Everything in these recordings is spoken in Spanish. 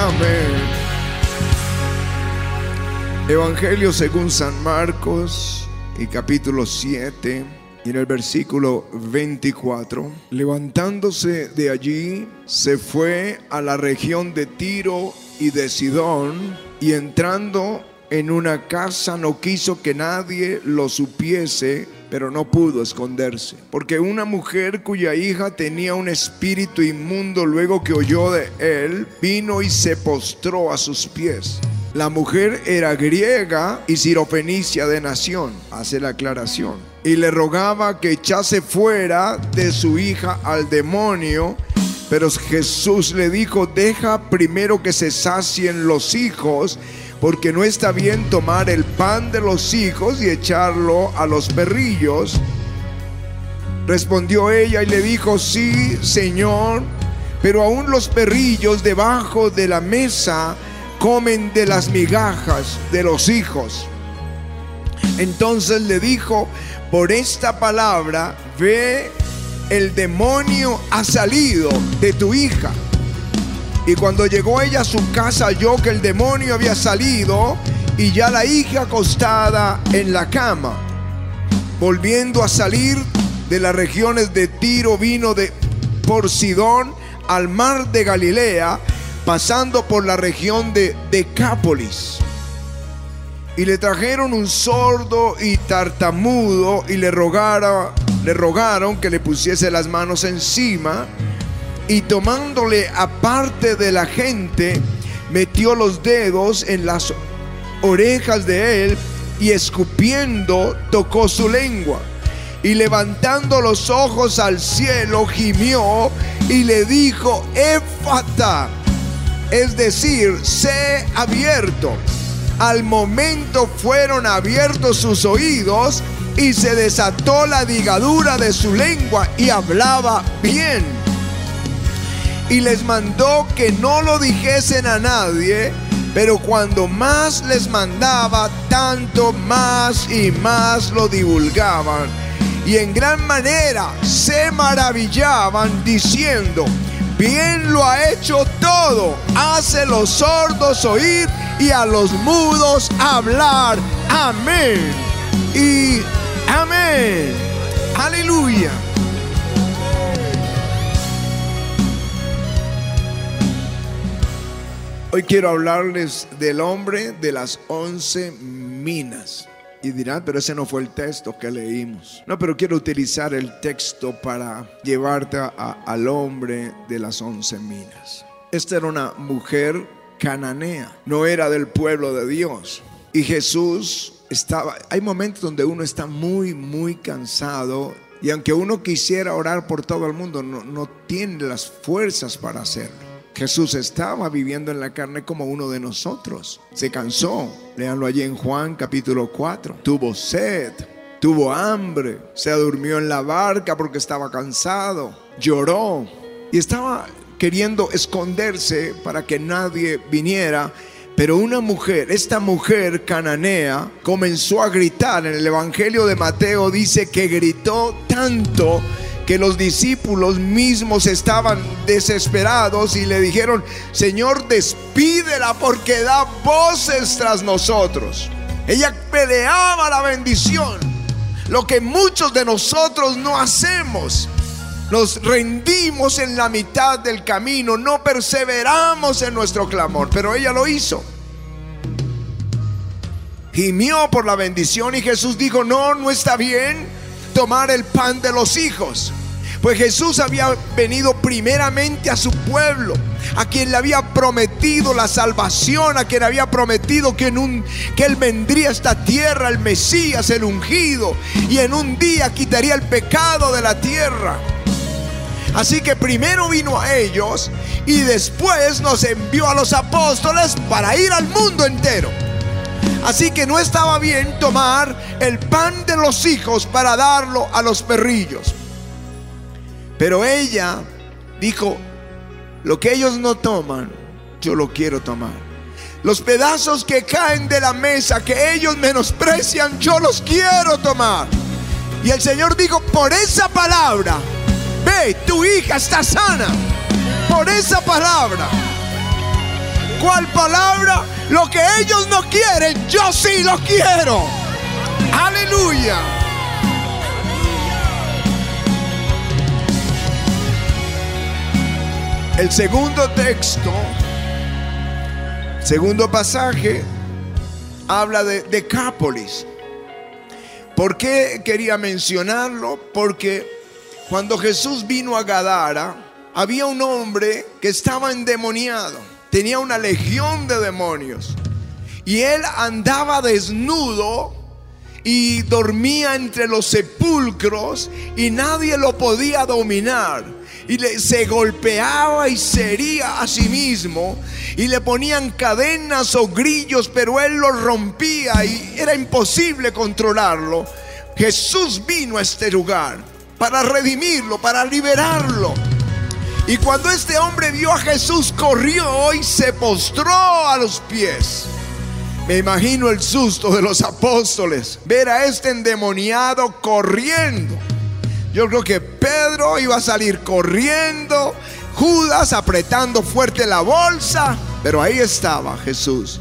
Amén. Evangelio según San Marcos y capítulo 7 y en el versículo 24. Levantándose de allí, se fue a la región de Tiro y de Sidón y entrando en una casa no quiso que nadie lo supiese pero no pudo esconderse, porque una mujer cuya hija tenía un espíritu inmundo luego que oyó de él, vino y se postró a sus pies. La mujer era griega y sirofenicia de nación, hace la aclaración, y le rogaba que echase fuera de su hija al demonio, pero Jesús le dijo, deja primero que se sacien los hijos porque no está bien tomar el pan de los hijos y echarlo a los perrillos. Respondió ella y le dijo, sí, Señor, pero aún los perrillos debajo de la mesa comen de las migajas de los hijos. Entonces le dijo, por esta palabra, ve, el demonio ha salido de tu hija. Y cuando llegó ella a su casa, halló que el demonio había salido y ya la hija acostada en la cama. Volviendo a salir de las regiones de Tiro, vino de por Sidón al mar de Galilea, pasando por la región de Decápolis. Y le trajeron un sordo y tartamudo y le rogaron, le rogaron que le pusiese las manos encima y tomándole aparte de la gente, metió los dedos en las orejas de él y escupiendo tocó su lengua. Y levantando los ojos al cielo, gimió y le dijo, Éfata, es decir, sé abierto. Al momento fueron abiertos sus oídos y se desató la digadura de su lengua y hablaba bien y les mandó que no lo dijesen a nadie, pero cuando más les mandaba, tanto más y más lo divulgaban. Y en gran manera se maravillaban diciendo, bien lo ha hecho todo, hace los sordos oír y a los mudos hablar. Amén. Y amén. Aleluya. Hoy quiero hablarles del hombre de las once minas. Y dirán, pero ese no fue el texto que leímos. No, pero quiero utilizar el texto para llevarte al hombre de las once minas. Esta era una mujer cananea, no era del pueblo de Dios. Y Jesús estaba, hay momentos donde uno está muy, muy cansado y aunque uno quisiera orar por todo el mundo, no, no tiene las fuerzas para hacerlo. Jesús estaba viviendo en la carne como uno de nosotros. Se cansó. Leanlo allí en Juan capítulo 4. Tuvo sed, tuvo hambre, se durmió en la barca porque estaba cansado, lloró y estaba queriendo esconderse para que nadie viniera. Pero una mujer, esta mujer cananea, comenzó a gritar. En el Evangelio de Mateo dice que gritó tanto que los discípulos mismos estaban desesperados y le dijeron, Señor, despídela porque da voces tras nosotros. Ella peleaba la bendición, lo que muchos de nosotros no hacemos. Nos rendimos en la mitad del camino, no perseveramos en nuestro clamor, pero ella lo hizo. Gimió por la bendición y Jesús dijo, no, no está bien tomar el pan de los hijos. Pues Jesús había venido primeramente a su pueblo, a quien le había prometido la salvación, a quien había prometido que, en un, que Él vendría a esta tierra, el Mesías, el ungido, y en un día quitaría el pecado de la tierra. Así que primero vino a ellos y después nos envió a los apóstoles para ir al mundo entero. Así que no estaba bien tomar el pan de los hijos para darlo a los perrillos. Pero ella dijo, lo que ellos no toman, yo lo quiero tomar. Los pedazos que caen de la mesa, que ellos menosprecian, yo los quiero tomar. Y el Señor dijo, por esa palabra, ve, tu hija está sana. Por esa palabra. ¿Cuál palabra? Lo que ellos no quieren, yo sí lo quiero. Aleluya. El segundo texto, segundo pasaje, habla de Decápolis. ¿Por qué quería mencionarlo? Porque cuando Jesús vino a Gadara, había un hombre que estaba endemoniado, tenía una legión de demonios. Y él andaba desnudo y dormía entre los sepulcros y nadie lo podía dominar. Y se golpeaba y se hería a sí mismo y le ponían cadenas o grillos, pero él los rompía y era imposible controlarlo. Jesús vino a este lugar para redimirlo, para liberarlo. Y cuando este hombre vio a Jesús, corrió y se postró a los pies. Me imagino el susto de los apóstoles, ver a este endemoniado corriendo. Yo creo que Pedro iba a salir corriendo, Judas apretando fuerte la bolsa, pero ahí estaba Jesús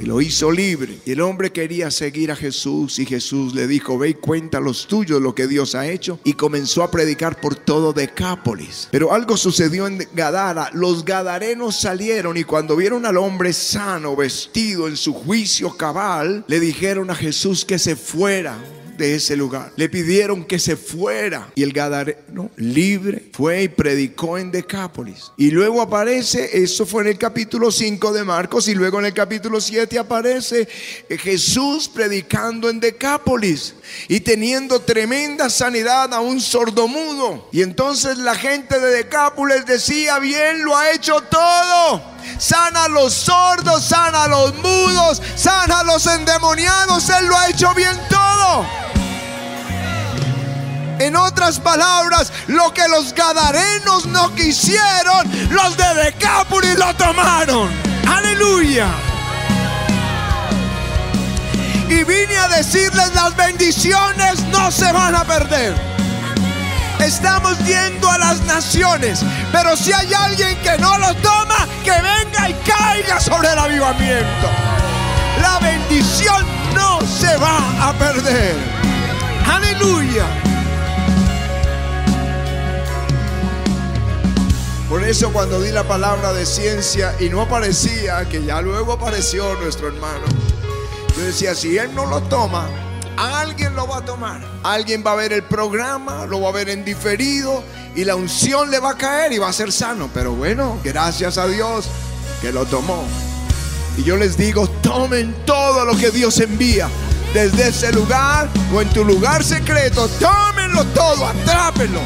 y lo hizo libre. Y el hombre quería seguir a Jesús y Jesús le dijo, ve y cuenta los tuyos lo que Dios ha hecho. Y comenzó a predicar por todo Decápolis. Pero algo sucedió en Gadara. Los gadarenos salieron y cuando vieron al hombre sano, vestido en su juicio cabal, le dijeron a Jesús que se fuera de ese lugar. Le pidieron que se fuera y el Gadareno libre fue y predicó en Decápolis. Y luego aparece, eso fue en el capítulo 5 de Marcos y luego en el capítulo 7 aparece eh, Jesús predicando en Decápolis y teniendo tremenda sanidad a un sordomudo. Y entonces la gente de Decápolis decía, bien lo ha hecho todo sana a los sordos, sana a los mudos, sana a los endemoniados. Él lo ha hecho bien todo. En otras palabras, lo que los gadarenos no quisieron, los de Decápolis lo tomaron. Aleluya. Y vine a decirles las bendiciones no se van a perder. Estamos yendo a las naciones, pero si hay alguien que no lo toma, que venga y caiga sobre el avivamiento. La bendición no se va a perder. Aleluya. Por eso cuando di la palabra de ciencia y no aparecía, que ya luego apareció nuestro hermano, yo decía, si él no lo toma, alguien lo va a tomar. Alguien va a ver el programa, lo va a ver en diferido y la unción le va a caer y va a ser sano. Pero bueno, gracias a Dios que lo tomó. Y yo les digo, tomen todo lo que Dios envía. Desde ese lugar o en tu lugar secreto, tómenlo todo, atrápenlo.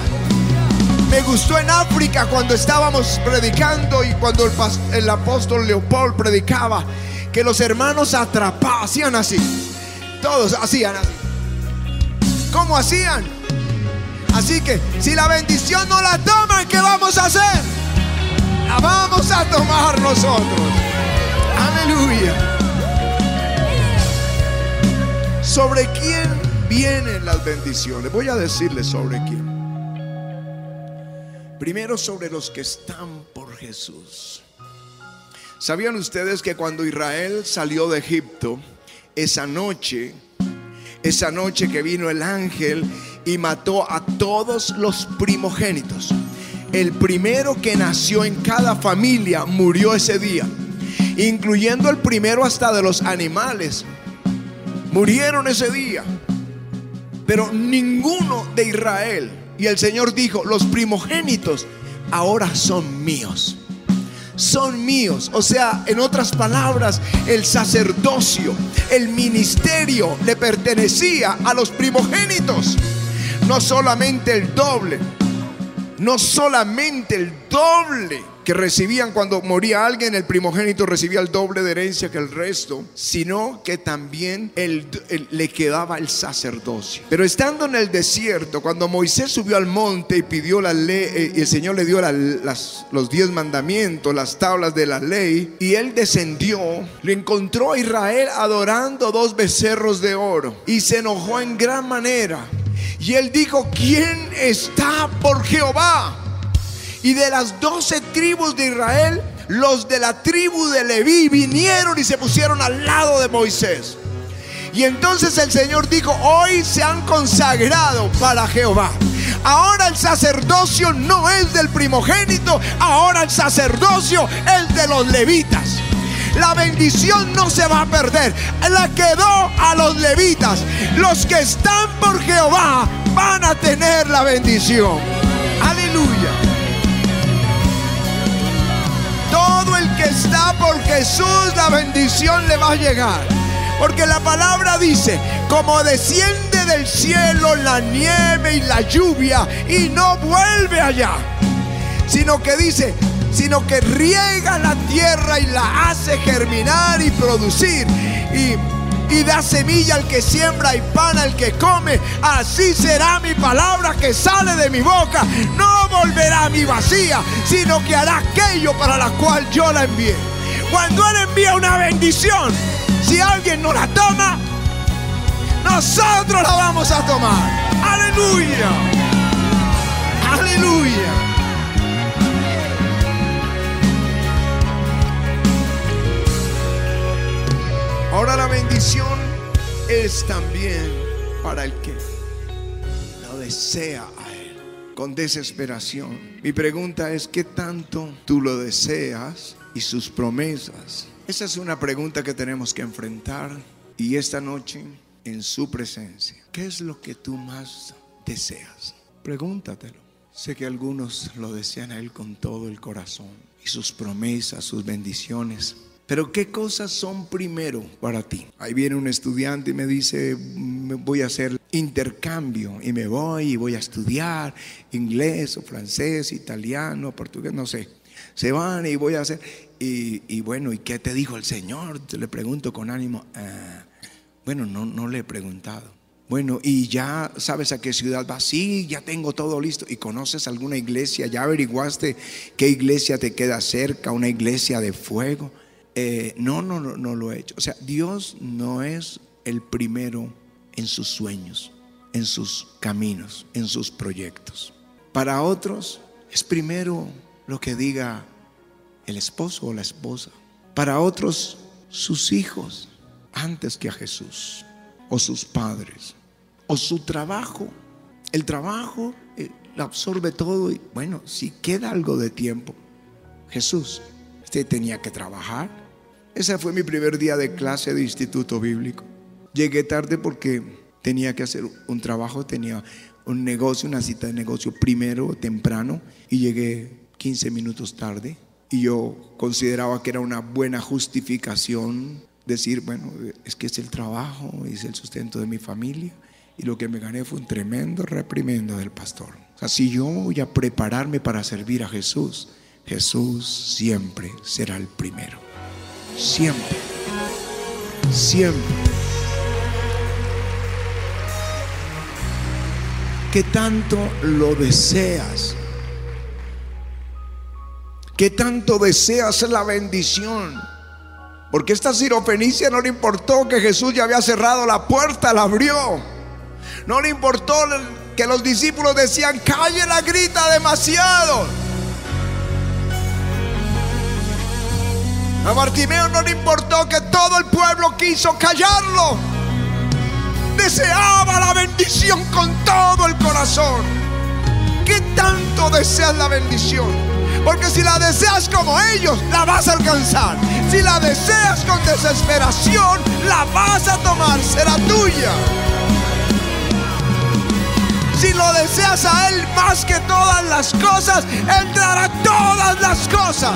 Me gustó en África cuando estábamos predicando y cuando el, apóstol Leopold predicaba que los hermanos atrapaban, hacían así. Todos hacían así. ¿Cómo hacían? Así que si la bendición no la toman, ¿qué vamos a hacer? La vamos a tomar nosotros. Aleluya. ¿Sobre quién vienen las bendiciones? Voy a decirles sobre quién. Primero sobre los que están por Jesús. ¿Sabían ustedes que cuando Israel salió de Egipto, esa noche, esa noche que vino el ángel y mató a todos los primogénitos? El primero que nació en cada familia murió ese día, incluyendo el primero hasta de los animales. Murieron ese día. Pero ninguno de Israel y el Señor dijo, los primogénitos ahora son míos. Son míos. O sea, en otras palabras, el sacerdocio, el ministerio le pertenecía a los primogénitos. No solamente el doble, no solamente el doble que recibían cuando moría alguien, el primogénito recibía el doble de herencia que el resto, sino que también le quedaba el sacerdocio. Pero estando en el desierto, cuando Moisés subió al monte y pidió la ley, eh, y el Señor le dio los diez mandamientos, las tablas de la ley, y él descendió, le encontró a Israel adorando dos becerros de oro, y se enojó en gran manera. Y él dijo, ¿quién está por Jehová? Y de las doce tribus de Israel, los de la tribu de Leví vinieron y se pusieron al lado de Moisés. Y entonces el Señor dijo, hoy se han consagrado para Jehová. Ahora el sacerdocio no es del primogénito, ahora el sacerdocio es de los levitas. La bendición no se va a perder. La quedó a los levitas. Los que están por Jehová van a tener la bendición. Aleluya. Todo el que está por Jesús, la bendición le va a llegar. Porque la palabra dice, como desciende del cielo la nieve y la lluvia y no vuelve allá, sino que dice, sino que riega la tierra y la hace germinar y producir y, y da semilla al que siembra y pan al que come. Así será mi palabra que sale de mi boca. No volverá a mi vacía, sino que hará aquello para la cual yo la envié. Cuando Él envía una bendición, si alguien no la toma, nosotros la vamos a tomar. Aleluya. Aleluya. Ahora la bendición es también para el que lo desea a Él con desesperación. Mi pregunta es, ¿qué tanto tú lo deseas y sus promesas esa es una pregunta que tenemos que enfrentar y esta noche en su presencia. ¿Qué es lo que tú más deseas? Pregúntatelo. Sé que algunos lo desean a Él con todo el corazón y sus promesas, sus bendiciones. Pero ¿qué cosas son primero para ti? Ahí viene un estudiante y me dice, voy a hacer intercambio y me voy y voy a estudiar inglés o francés, italiano, portugués, no sé. Se van y voy a hacer. Y, bueno, ¿y qué te dijo el Señor? Te le pregunto con ánimo. Ah, bueno, no, no le he preguntado. Bueno, y ya sabes a qué ciudad vas. Sí, ya tengo todo listo. ¿Y conoces alguna iglesia? ¿Ya averiguaste qué iglesia te queda cerca? ¿Una iglesia de fuego? Eh, no, no, no, no lo he hecho. O sea, Dios no es el primero en sus sueños, en sus caminos, en sus proyectos. Para otros es primero lo que diga el esposo o la esposa. Para otros, sus hijos antes que a Jesús. O sus padres. O su trabajo. El trabajo eh, lo absorbe todo y bueno, si queda algo de tiempo. Jesús, usted tenía que trabajar. Ese fue mi primer día de clase de instituto bíblico. Llegué tarde porque tenía que hacer un trabajo, tenía un negocio, una cita de negocio primero, temprano, y llegué 15 minutos tarde y yo consideraba que era una buena justificación decir, bueno, es que es el trabajo, es el sustento de mi familia y lo que me gané fue un tremendo reprimendo del pastor. O sea, si yo voy a prepararme para servir a Jesús, Jesús siempre será el primero. Siempre. Siempre. ¿Qué tanto lo deseas? ¿Qué tanto deseas la bendición? Porque esta sirofenicia no le importó que Jesús ya había cerrado la puerta, la abrió. No le importó que los discípulos decían, calle la grita demasiado. A Bartimeo no le importó que todo el pueblo quiso callarlo. Deseaba la bendición con todo el corazón. ¿Qué tanto deseas la bendición? Porque si la deseas como ellos, la vas a alcanzar. Si la deseas con desesperación, la vas a tomar, será tuya. Si lo deseas a Él más que todas las cosas, entrará todas las cosas.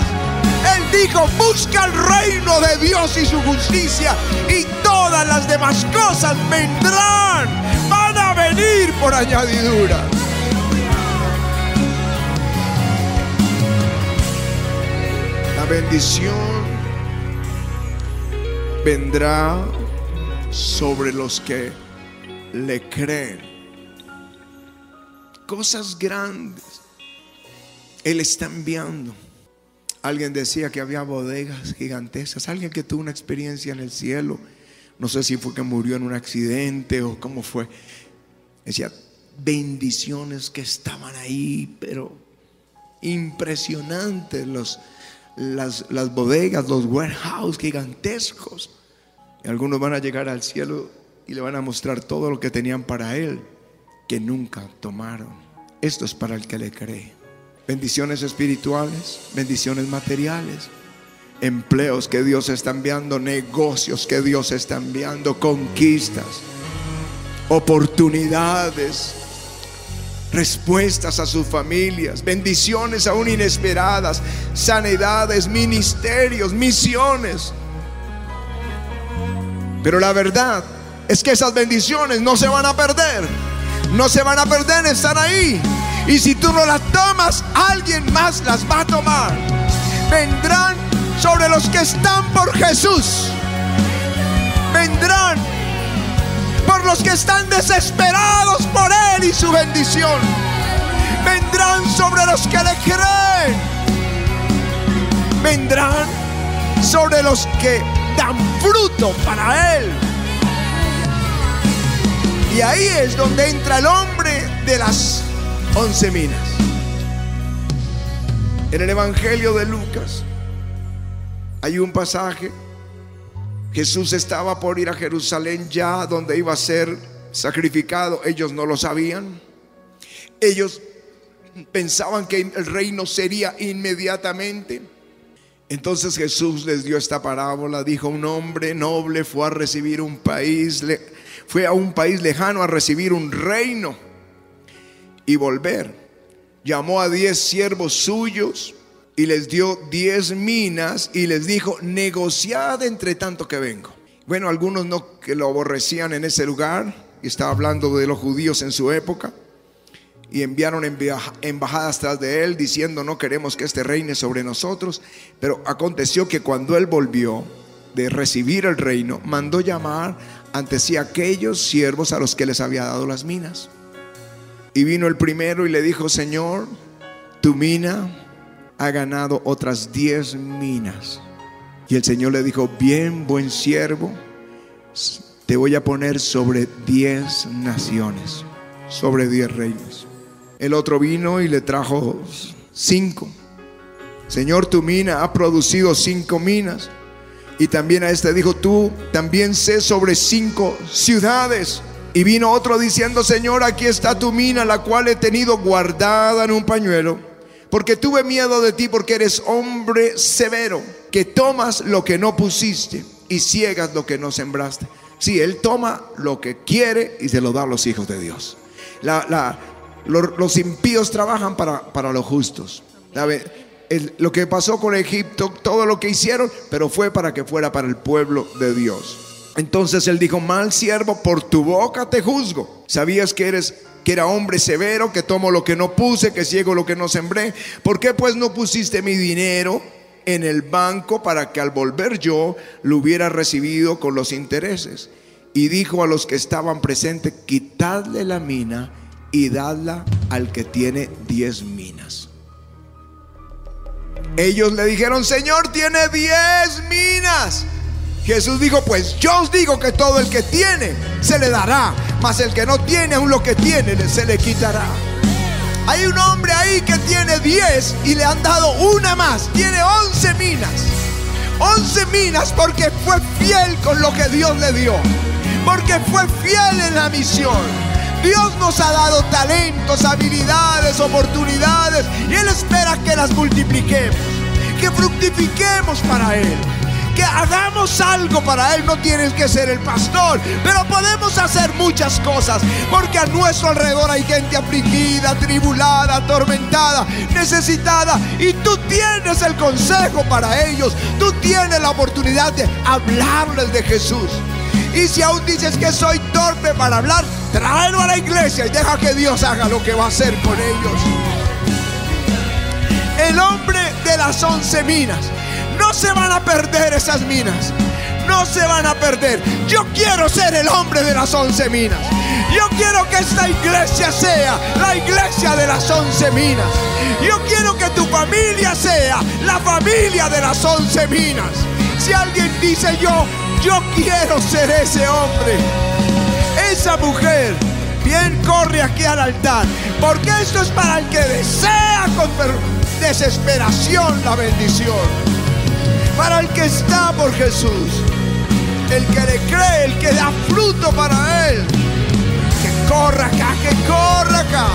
Él dijo, busca el reino de Dios y su justicia y todas las demás cosas vendrán, van a venir por añadidura. bendición vendrá sobre los que le creen. Cosas grandes. Él está enviando. Alguien decía que había bodegas gigantescas. Alguien que tuvo una experiencia en el cielo. No sé si fue que murió en un accidente o cómo fue. Decía, bendiciones que estaban ahí, pero impresionantes los las, las bodegas, los warehouse gigantescos. Y algunos van a llegar al cielo y le van a mostrar todo lo que tenían para él, que nunca tomaron. Esto es para el que le cree. Bendiciones espirituales, bendiciones materiales, empleos que Dios está enviando, negocios que Dios está enviando, conquistas, oportunidades, respuestas a sus familias, bendiciones aún inesperadas, sanidades, ministerios, misiones. Pero la verdad es que esas bendiciones no se van a perder. No se van a perder, están ahí. Y si tú no las tomas, alguien más las va a tomar. Vendrán sobre los que están por Jesús. Vendrán por los que están desesperados por Él y su bendición. Vendrán sobre los que le creen. Vendrán sobre los que dan fruto para Él. Y ahí es donde entra el hombre de las once minas. En el Evangelio de Lucas hay un pasaje. Jesús estaba por ir a Jerusalén ya donde iba a ser sacrificado. Ellos no lo sabían. Ellos pensaban que el reino sería inmediatamente. Entonces Jesús les dio esta parábola. Dijo, un hombre noble fue a recibir un país, fue a un país lejano a recibir un reino y volver. Llamó a diez siervos suyos y les dio diez minas y les dijo, negociad entre tanto que vengo. Bueno, algunos no que lo aborrecían en ese lugar, y estaba hablando de los judíos en su época, y enviaron embajadas tras de él diciendo, no queremos que este reine sobre nosotros. Pero aconteció que cuando él volvió de recibir el reino, mandó llamar ante sí aquellos siervos a los que les había dado las minas. Y vino el primero y le dijo, Señor, tu mina ha ganado otras diez minas. Y el Señor le dijo, bien, buen siervo, te voy a poner sobre diez naciones, sobre diez reinos. El otro vino y le trajo cinco. Señor, tu mina ha producido cinco minas. Y también a este dijo, tú también sé sobre cinco ciudades. Y vino otro diciendo, Señor, aquí está tu mina, la cual he tenido guardada en un pañuelo, porque tuve miedo de ti, porque eres hombre severo, que tomas lo que no pusiste y ciegas lo que no sembraste. Sí, Él toma lo que quiere y se lo da a los hijos de Dios. Los, impíos trabajan para, para los justos. lo que pasó con Egipto, todo lo que hicieron, pero fue para que fuera para el pueblo de Dios. Entonces él dijo, mal siervo, por tu boca te juzgo. ¿Sabías que eres que era hombre severo, que tomo lo que no puse, que ciego lo que no sembré? ¿Por qué pues no pusiste mi dinero en el banco para que al volver yo lo hubiera recibido con los intereses? Y dijo a los que estaban presentes, quitadle la mina y dadla al que tiene diez minas. Ellos le dijeron, Señor, tiene diez minas. Jesús dijo, pues yo os digo que todo el que tiene se le dará, mas el que no tiene aún lo que tiene se le quitará. Hay un hombre ahí que tiene diez y le han dado una más, tiene once minas. Once minas porque fue fiel con lo que Dios le dio, porque fue fiel en la misión. Dios nos ha dado talentos, habilidades, oportunidades y Él espera que las multipliquemos, que fructifiquemos para Él. Que hagamos algo para Él, no tienes que ser el pastor, pero podemos hacer muchas cosas, porque a nuestro alrededor hay gente afligida, tribulada, atormentada, necesitada, y tú tienes el consejo para ellos, tú tienes la oportunidad de hablarles de Jesús. Y si aún dices que soy torpe para hablar, tráelo a la iglesia y deja que Dios haga lo que va a hacer con ellos. El hombre de las once minas. No se van a perder esas minas. No se van a perder. Yo quiero ser el hombre de las once minas. Yo quiero que esta iglesia sea la iglesia de las once minas. Yo quiero que tu familia sea la familia de las once minas. Si alguien dice yo yo quiero ser ese hombre, esa mujer. Bien corre aquí al altar, porque esto es para el que desea desesperación la bendición. Para el que está por Jesús, el que le cree, el que da fruto para él. Que corra acá, que corra acá.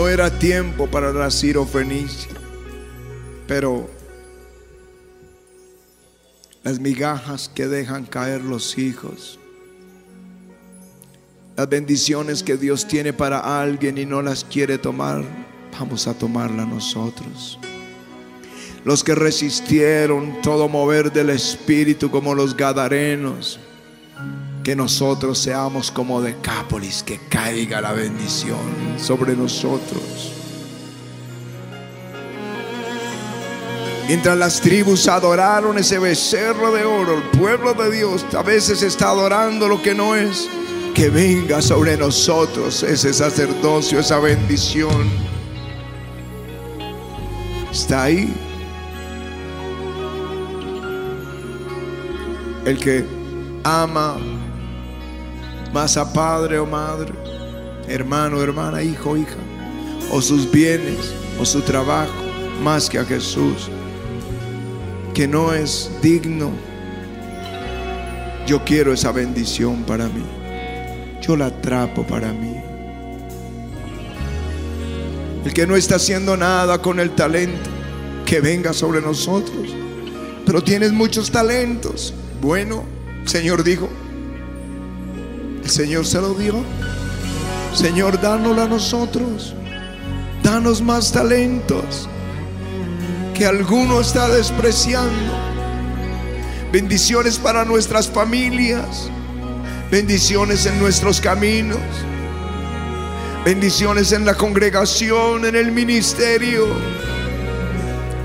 No era tiempo para la Fenicia, pero las migajas que dejan caer los hijos, las bendiciones que Dios tiene para alguien y no las quiere tomar, vamos a tomarla nosotros. Los que resistieron todo mover del Espíritu como los Gadarenos, que nosotros seamos como Decápolis, que caiga la bendición sobre nosotros. Mientras las tribus adoraron ese becerro de oro, el pueblo de Dios a veces está adorando lo que no es. Que venga sobre nosotros ese sacerdocio, esa bendición. Está ahí. El que ama más a padre o madre, hermano, hermana, hijo, hija, o sus bienes, o su trabajo, más que a Jesús, que no es digno. Yo quiero esa bendición para mí. Yo la atrapo para mí. El que no está haciendo nada con el talento, que venga sobre nosotros. Pero tienes muchos talentos. Bueno, Señor dijo, Señor se lo dio. Señor, dánoslo a nosotros. Danos más talentos. que alguno está despreciando. Bendiciones para nuestras familias. Bendiciones en nuestros caminos. Bendiciones en la congregación, en el ministerio.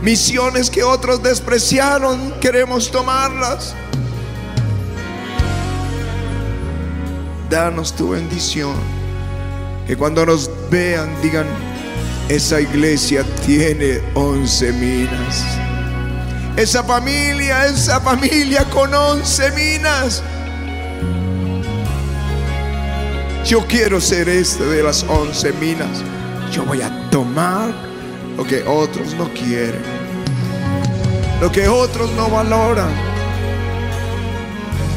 Misiones que otros despreciaron, queremos tomarlas. Danos tu bendición. Que cuando nos vean digan, esa iglesia tiene once minas. Esa familia, esa familia con once minas. Yo quiero ser este de las once minas. Yo voy a tomar lo que otros no quieren. Lo que otros no valoran.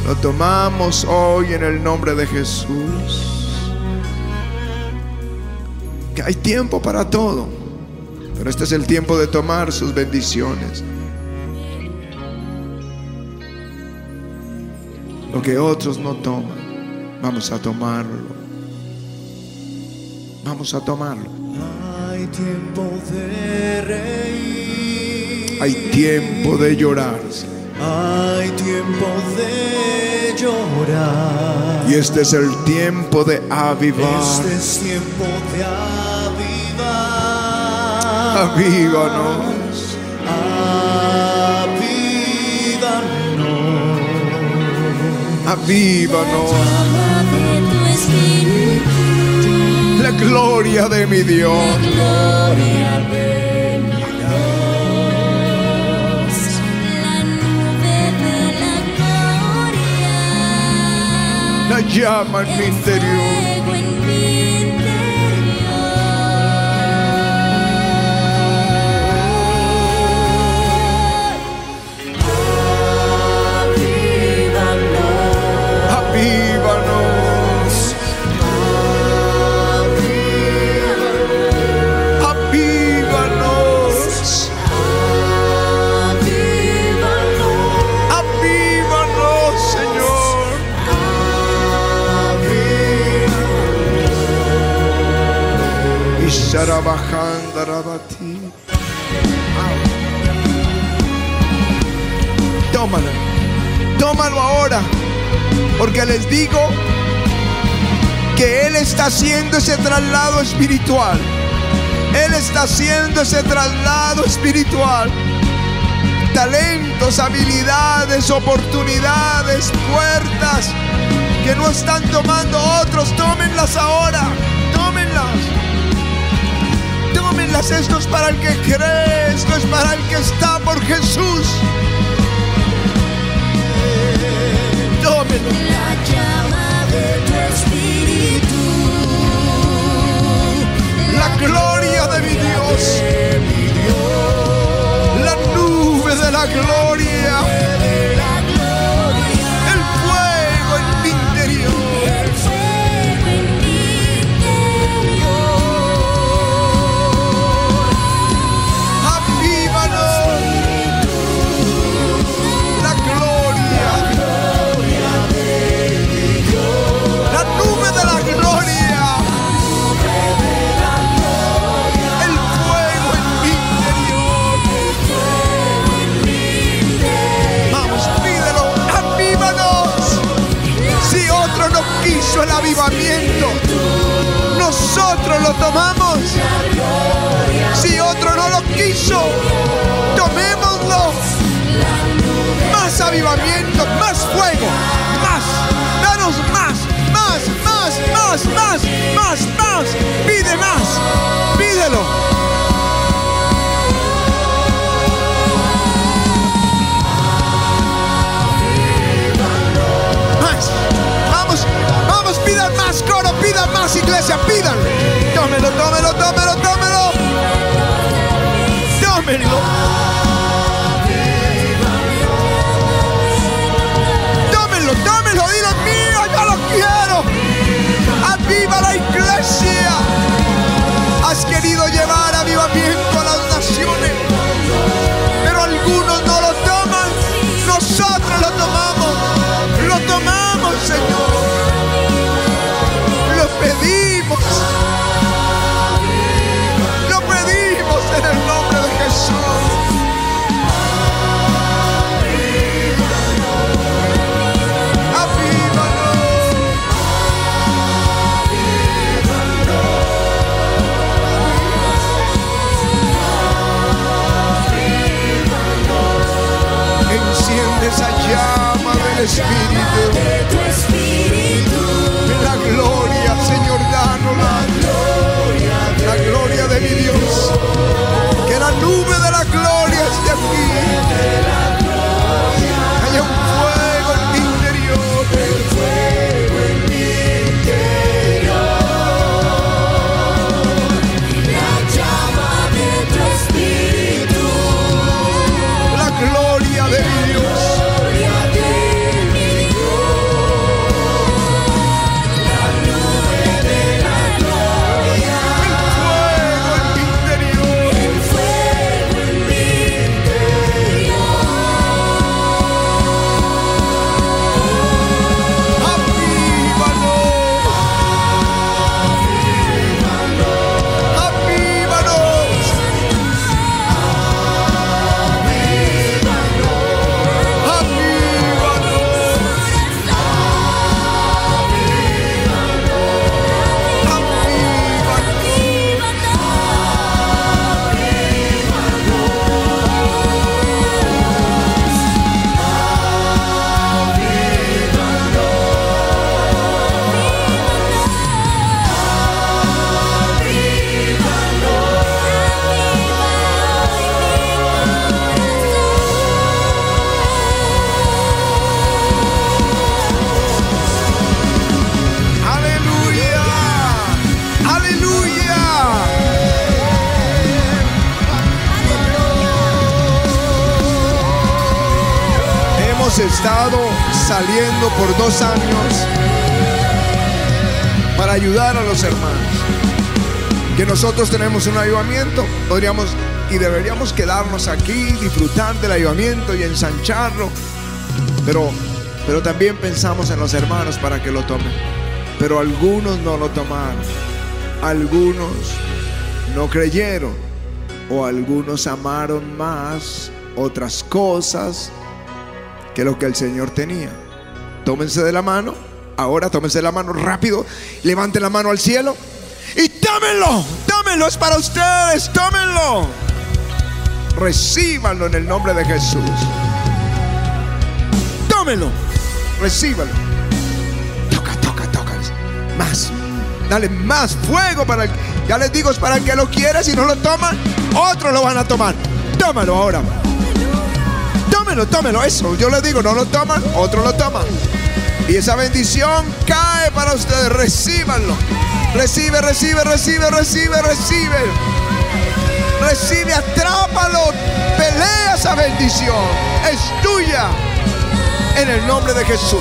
Lo tomamos hoy en el nombre de Jesús. Que hay tiempo para todo. Pero este es el tiempo de tomar sus bendiciones. Lo que otros no toman, vamos a tomarlo. Vamos a tomarlo. Hay tiempo de reír. Hay tiempo de llorar. Hay tiempo de llorar. Y este es el tiempo de avivar. Este es tiempo de avivar. Avívanos. Avívanos. Avívanos. La gloria de mi Dios. gloria La llama en mi interior. Y Sharabajanda Rabati. Tómalo. Tómalo ahora. Porque les digo que Él está haciendo ese traslado espiritual. Él está haciendo ese traslado espiritual. Talentos, habilidades, oportunidades, puertas que no están tomando otros, tómenlas ahora. Tómenlas. Esto es para el que cree. Esto es para el que está por Jesús. Tómenlo. La llama de tu espíritu, La gloria de mi Dios. La nube de la gloria. Lo tomamos. Si otro no lo quiso, tomémoslo. Más avivamiento, más fuego, más. Danos más, más, más, más, más, más, más. Pide más, pídelo. Vamos, vamos, pidan más coro, pidan más iglesia, pidan. Tómelo, tómelo, tómelo. Tómenlo. Tómenlo, tómenlo, dilo mío, yo lo quiero. Aviva la iglesia. Has querido nube de la gloria Estado saliendo por dos años para ayudar a los hermanos. Que nosotros tenemos un avivamiento, podríamos y deberíamos quedarnos aquí, disfrutar del avivamiento y ensancharlo. Pero, pero también pensamos en los hermanos para que lo tomen. Pero algunos no lo tomaron. Algunos no creyeron. O algunos amaron más otras cosas que lo que el Señor tenía. Tómense de la mano. Ahora tómense de la mano rápido. Levanten la mano al cielo. Y tómenlo. Tómenlo. Es para ustedes. Tómenlo. Recíbanlo en el nombre de Jesús. Tómenlo. Recíbanlo. Toca, toca, toca. Más. Dale más fuego para. Ya les digo, es para el que lo quiere. Si no lo toman, otros lo van a tomar. Tómalo ahora. Tómelo, tómelo. Eso. Yo les digo, no lo toman, otros lo toman. Y esa bendición cae para ustedes. Recíbanlo. Recibe, recibe, recibe, recibe, recibe. Recibe, atrápalo. Pelea esa bendición. Es tuya. En el nombre de Jesús.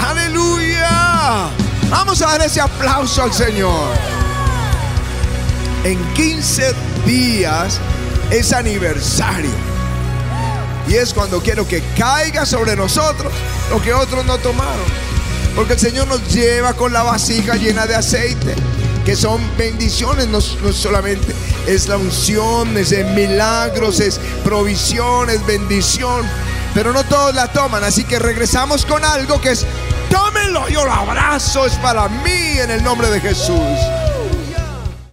Aleluya. Vamos a dar ese aplauso al Señor. En 15 días es aniversario. Y es cuando quiero que caiga sobre nosotros lo que otros no tomaron. Porque el Señor nos lleva con la vasija llena de aceite, que son bendiciones, no, solamente es la unción, es milagros, es provisión, es bendición. Pero no todos la toman, así que regresamos con algo que es, tómenlo, yo lo abrazo, es para mí en el nombre de Jesús.